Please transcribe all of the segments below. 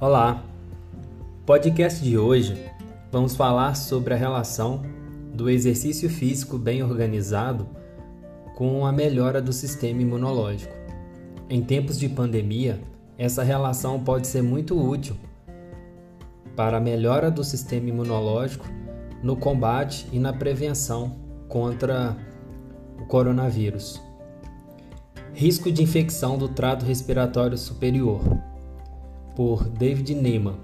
Olá! Podcast de hoje vamos falar sobre a relação do exercício físico bem organizado com a melhora do sistema imunológico. Em tempos de pandemia, essa relação pode ser muito útil para a melhora do sistema imunológico no combate e na prevenção contra o coronavírus. Risco de infecção do trato respiratório superior por David Neyman.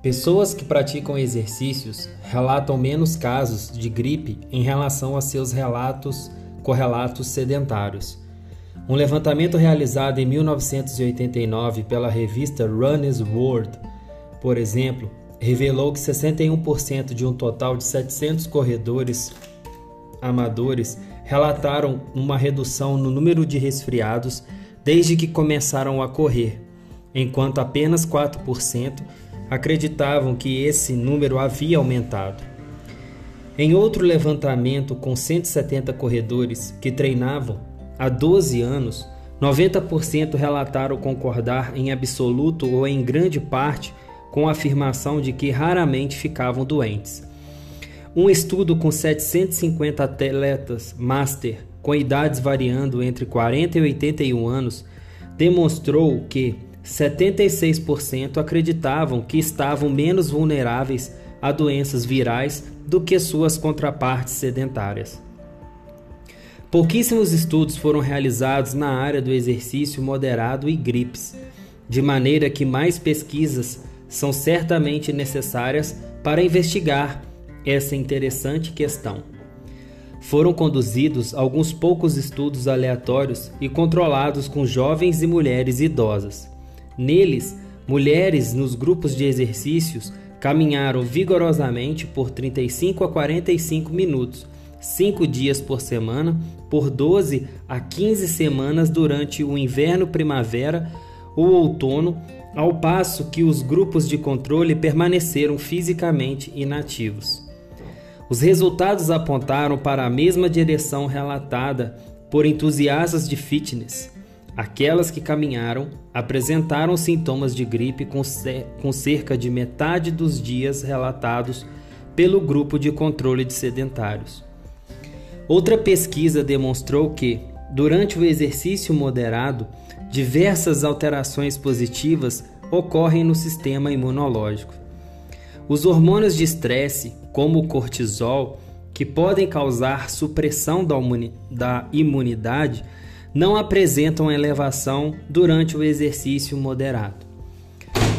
Pessoas que praticam exercícios relatam menos casos de gripe em relação a seus relatos correlatos sedentários. Um levantamento realizado em 1989 pela revista Runner's World, por exemplo, revelou que 61% de um total de 700 corredores amadores relataram uma redução no número de resfriados desde que começaram a correr, enquanto apenas 4% acreditavam que esse número havia aumentado. Em outro levantamento com 170 corredores que treinavam há 12 anos, 90% relataram concordar em absoluto ou em grande parte com a afirmação de que raramente ficavam doentes. Um estudo com 750 atletas master com idades variando entre 40 e 81 anos demonstrou que 76% acreditavam que estavam menos vulneráveis a doenças virais do que suas contrapartes sedentárias. Pouquíssimos estudos foram realizados na área do exercício moderado e gripes, de maneira que mais pesquisas são certamente necessárias para investigar essa interessante questão. Foram conduzidos alguns poucos estudos aleatórios e controlados com jovens e mulheres idosas. Neles, mulheres nos grupos de exercícios caminharam vigorosamente por 35 a 45 minutos, 5 dias por semana, por 12 a 15 semanas durante o inverno-primavera ou outono, ao passo que os grupos de controle permaneceram fisicamente inativos. Os resultados apontaram para a mesma direção relatada por entusiastas de fitness. Aquelas que caminharam apresentaram sintomas de gripe com, com cerca de metade dos dias relatados pelo grupo de controle de sedentários. Outra pesquisa demonstrou que, durante o exercício moderado, diversas alterações positivas ocorrem no sistema imunológico. Os hormônios de estresse, como o cortisol, que podem causar supressão da imunidade, não apresentam elevação durante o exercício moderado.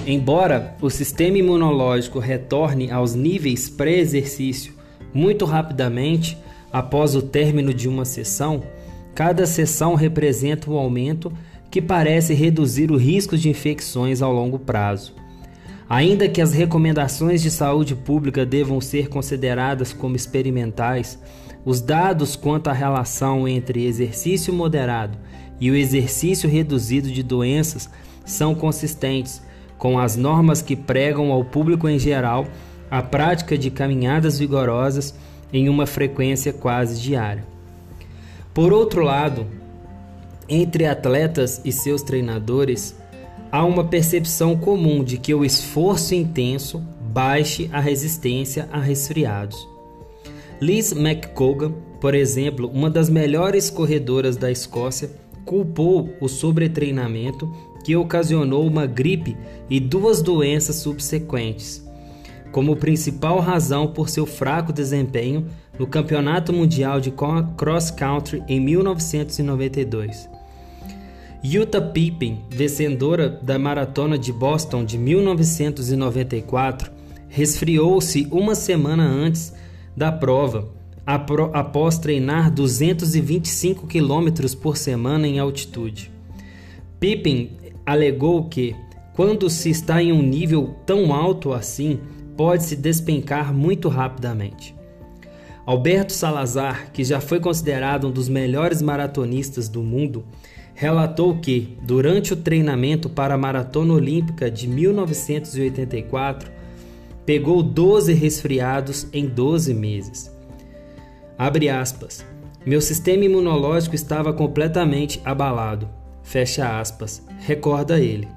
Embora o sistema imunológico retorne aos níveis pré-exercício muito rapidamente após o término de uma sessão, cada sessão representa um aumento que parece reduzir o risco de infecções ao longo prazo. Ainda que as recomendações de saúde pública devam ser consideradas como experimentais, os dados quanto à relação entre exercício moderado e o exercício reduzido de doenças são consistentes com as normas que pregam ao público em geral a prática de caminhadas vigorosas em uma frequência quase diária. Por outro lado, entre atletas e seus treinadores, há uma percepção comum de que o esforço intenso baixe a resistência a resfriados. Liz McCogan, por exemplo, uma das melhores corredoras da Escócia, culpou o sobretreinamento que ocasionou uma gripe e duas doenças subsequentes, como principal razão por seu fraco desempenho no Campeonato Mundial de Cross Country em 1992. Utah Pippin, vencedora da Maratona de Boston de 1994, resfriou-se uma semana antes da prova, após treinar 225 km por semana em altitude. Pippin alegou que, quando se está em um nível tão alto assim, pode-se despencar muito rapidamente. Alberto Salazar, que já foi considerado um dos melhores maratonistas do mundo, relatou que, durante o treinamento para a Maratona Olímpica de 1984, pegou 12 resfriados em 12 meses. Abre aspas. Meu sistema imunológico estava completamente abalado. Fecha aspas. Recorda ele.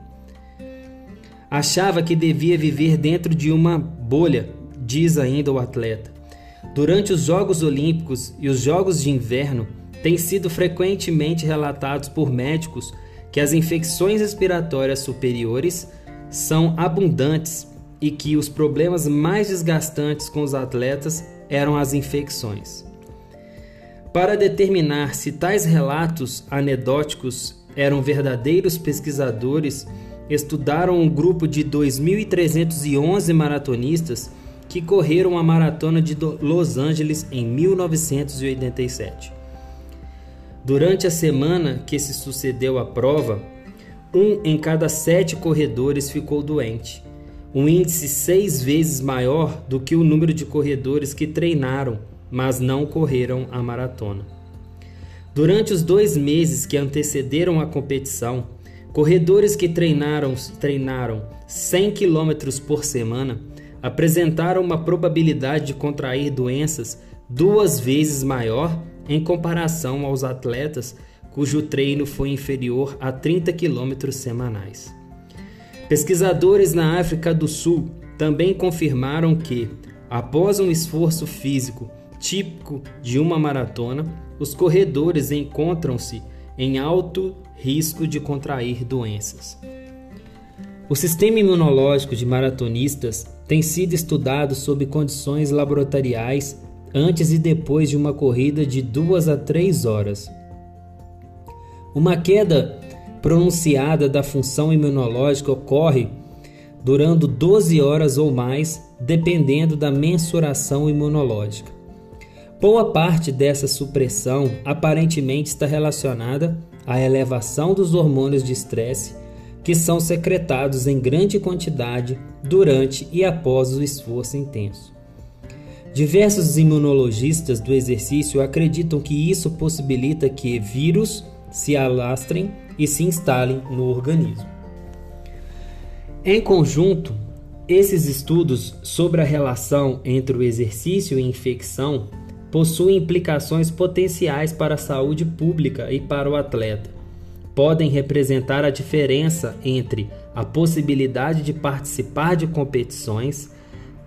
Achava que devia viver dentro de uma bolha, diz ainda o atleta. Durante os Jogos Olímpicos e os Jogos de Inverno, tem sido frequentemente relatados por médicos que as infecções respiratórias superiores são abundantes e que os problemas mais desgastantes com os atletas eram as infecções. Para determinar se tais relatos anedóticos eram verdadeiros pesquisadores, estudaram um grupo de 2.311 maratonistas que correram a maratona de Los Angeles em 1987. Durante a semana que se sucedeu à prova, um em cada sete corredores ficou doente, um índice seis vezes maior do que o número de corredores que treinaram, mas não correram a maratona. Durante os dois meses que antecederam a competição, corredores que treinaram, treinaram 100 km por semana apresentaram uma probabilidade de contrair doenças duas vezes maior em comparação aos atletas cujo treino foi inferior a 30 km semanais. Pesquisadores na África do Sul também confirmaram que, após um esforço físico típico de uma maratona, os corredores encontram-se em alto risco de contrair doenças. O sistema imunológico de maratonistas tem sido estudado sob condições laboratoriais antes e depois de uma corrida de duas a três horas. Uma queda pronunciada da função imunológica ocorre durando 12 horas ou mais, dependendo da mensuração imunológica. Boa parte dessa supressão aparentemente está relacionada à elevação dos hormônios de estresse, que são secretados em grande quantidade durante e após o esforço intenso. Diversos imunologistas do exercício acreditam que isso possibilita que vírus se alastrem e se instalem no organismo. Em conjunto, esses estudos sobre a relação entre o exercício e infecção possuem implicações potenciais para a saúde pública e para o atleta. Podem representar a diferença entre a possibilidade de participar de competições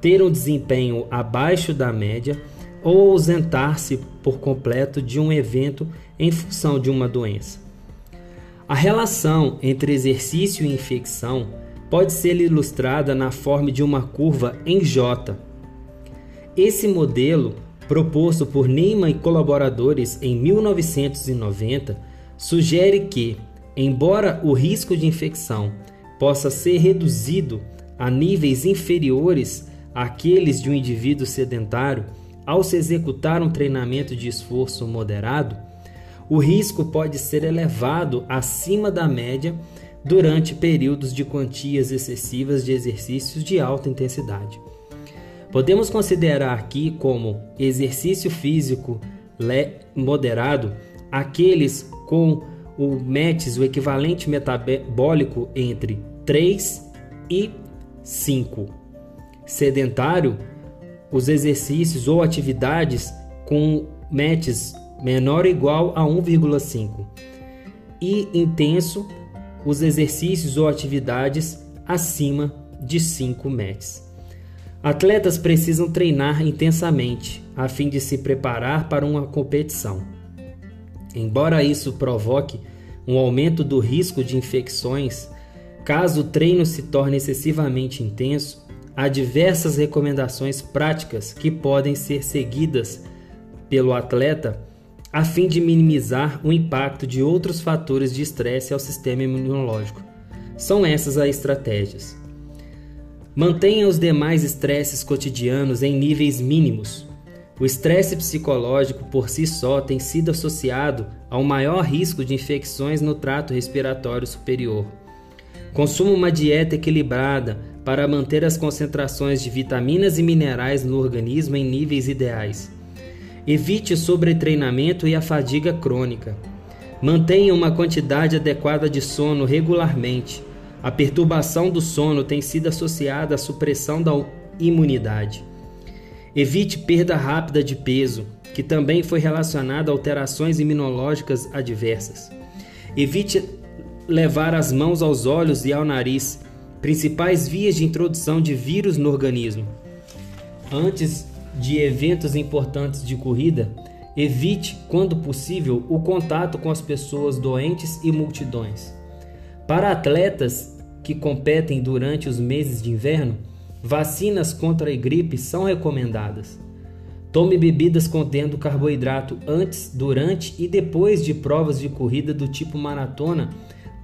ter um desempenho abaixo da média ou ausentar-se por completo de um evento em função de uma doença. A relação entre exercício e infecção pode ser ilustrada na forma de uma curva em J. Esse modelo, proposto por Neyman e colaboradores em 1990, sugere que, embora o risco de infecção possa ser reduzido a níveis inferiores aqueles de um indivíduo sedentário, ao se executar um treinamento de esforço moderado, o risco pode ser elevado acima da média durante períodos de quantias excessivas de exercícios de alta intensidade. Podemos considerar aqui como exercício físico moderado aqueles com o METs, o equivalente metabólico entre 3 e 5 sedentário, os exercícios ou atividades com METs menor ou igual a 1,5 e intenso, os exercícios ou atividades acima de 5 METs. Atletas precisam treinar intensamente a fim de se preparar para uma competição. Embora isso provoque um aumento do risco de infecções, caso o treino se torne excessivamente intenso, há diversas recomendações práticas que podem ser seguidas pelo atleta a fim de minimizar o impacto de outros fatores de estresse ao sistema imunológico. São essas as estratégias. Mantenha os demais estresses cotidianos em níveis mínimos. O estresse psicológico por si só tem sido associado ao maior risco de infecções no trato respiratório superior. Consuma uma dieta equilibrada, para manter as concentrações de vitaminas e minerais no organismo em níveis ideais. Evite sobretreinamento e a fadiga crônica. Mantenha uma quantidade adequada de sono regularmente. A perturbação do sono tem sido associada à supressão da imunidade. Evite perda rápida de peso, que também foi relacionada a alterações imunológicas adversas. Evite levar as mãos aos olhos e ao nariz, Principais vias de introdução de vírus no organismo. Antes de eventos importantes de corrida, evite, quando possível, o contato com as pessoas doentes e multidões. Para atletas que competem durante os meses de inverno, vacinas contra a gripe são recomendadas. Tome bebidas contendo carboidrato antes, durante e depois de provas de corrida do tipo maratona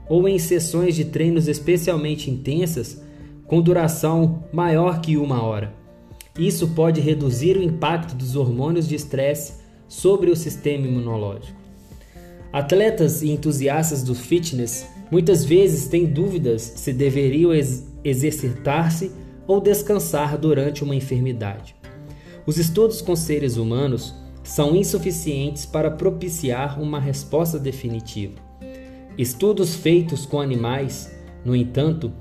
ou em sessões de treinos especialmente intensas com duração maior que uma hora. Isso pode reduzir o impacto dos hormônios de estresse sobre o sistema imunológico. Atletas e entusiastas do fitness muitas vezes têm dúvidas se deveriam ex exercitar-se ou descansar durante uma enfermidade. Os estudos com seres humanos são insuficientes para propiciar uma resposta definitiva. Estudos feitos com animais, no entanto,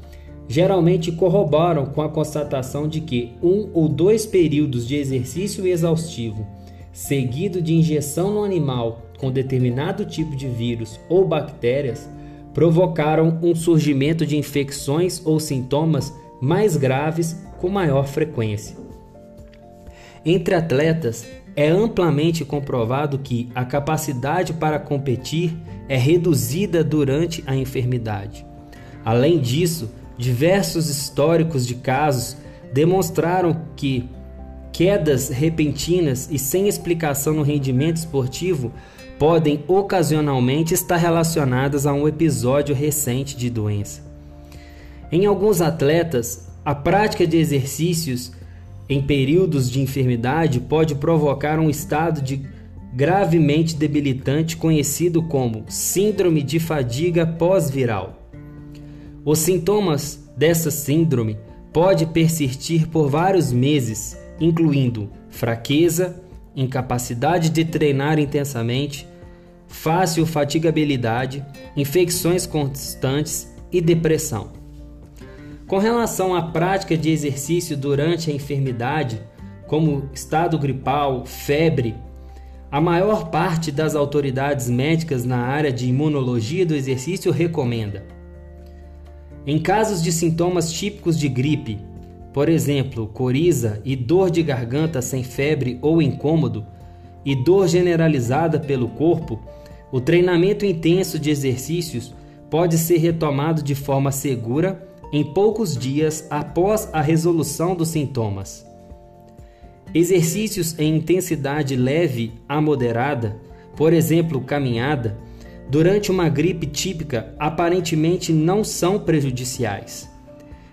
geralmente corroboram com a constatação de que um ou dois períodos de exercício exaustivo, seguido de injeção no animal com determinado tipo de vírus ou bactérias, provocaram um surgimento de infecções ou sintomas mais graves com maior frequência. Entre atletas, é amplamente comprovado que a capacidade para competir é reduzida durante a enfermidade. Além disso, diversos históricos de casos demonstraram que quedas repentinas e sem explicação no rendimento esportivo podem ocasionalmente estar relacionadas a um episódio recente de doença. Em alguns atletas, a prática de exercícios em períodos de enfermidade pode provocar um estado de gravemente debilitante conhecido como síndrome de fadiga pós-viral. Os sintomas dessa síndrome pode persistir por vários meses, incluindo fraqueza, incapacidade de treinar intensamente, fácil fatigabilidade, infecções constantes e depressão. Com relação à prática de exercício durante a enfermidade, como estado gripal, febre, a maior parte das autoridades médicas na área de imunologia do exercício recomenda. Em casos de sintomas típicos de gripe, por exemplo, coriza e dor de garganta sem febre ou incômodo, e dor generalizada pelo corpo, o treinamento intenso de exercícios pode ser retomado de forma segura em poucos dias após a resolução dos sintomas. Exercícios em intensidade leve a moderada, por exemplo, caminhada, durante uma gripe típica aparentemente não são prejudiciais.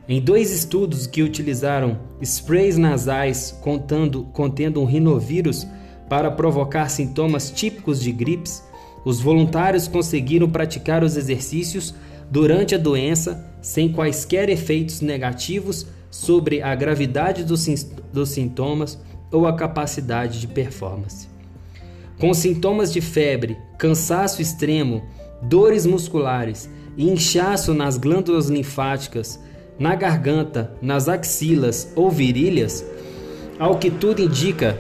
Em dois estudos que utilizaram sprays nasais contando, contendo um rinovírus para provocar sintomas típicos de gripes, os voluntários conseguiram praticar os exercícios durante a doença sem quaisquer efeitos negativos sobre a gravidade dos, dos sintomas ou a capacidade de performance. Com sintomas de febre, cansaço extremo, dores musculares e inchaço nas glândulas linfáticas, na garganta, nas axilas ou virilhas, ao que tudo indica,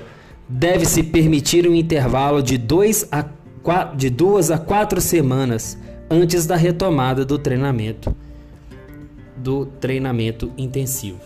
deve-se permitir um intervalo de, dois a de duas a quatro semanas antes da retomada do treinamento do treinamento intensivo.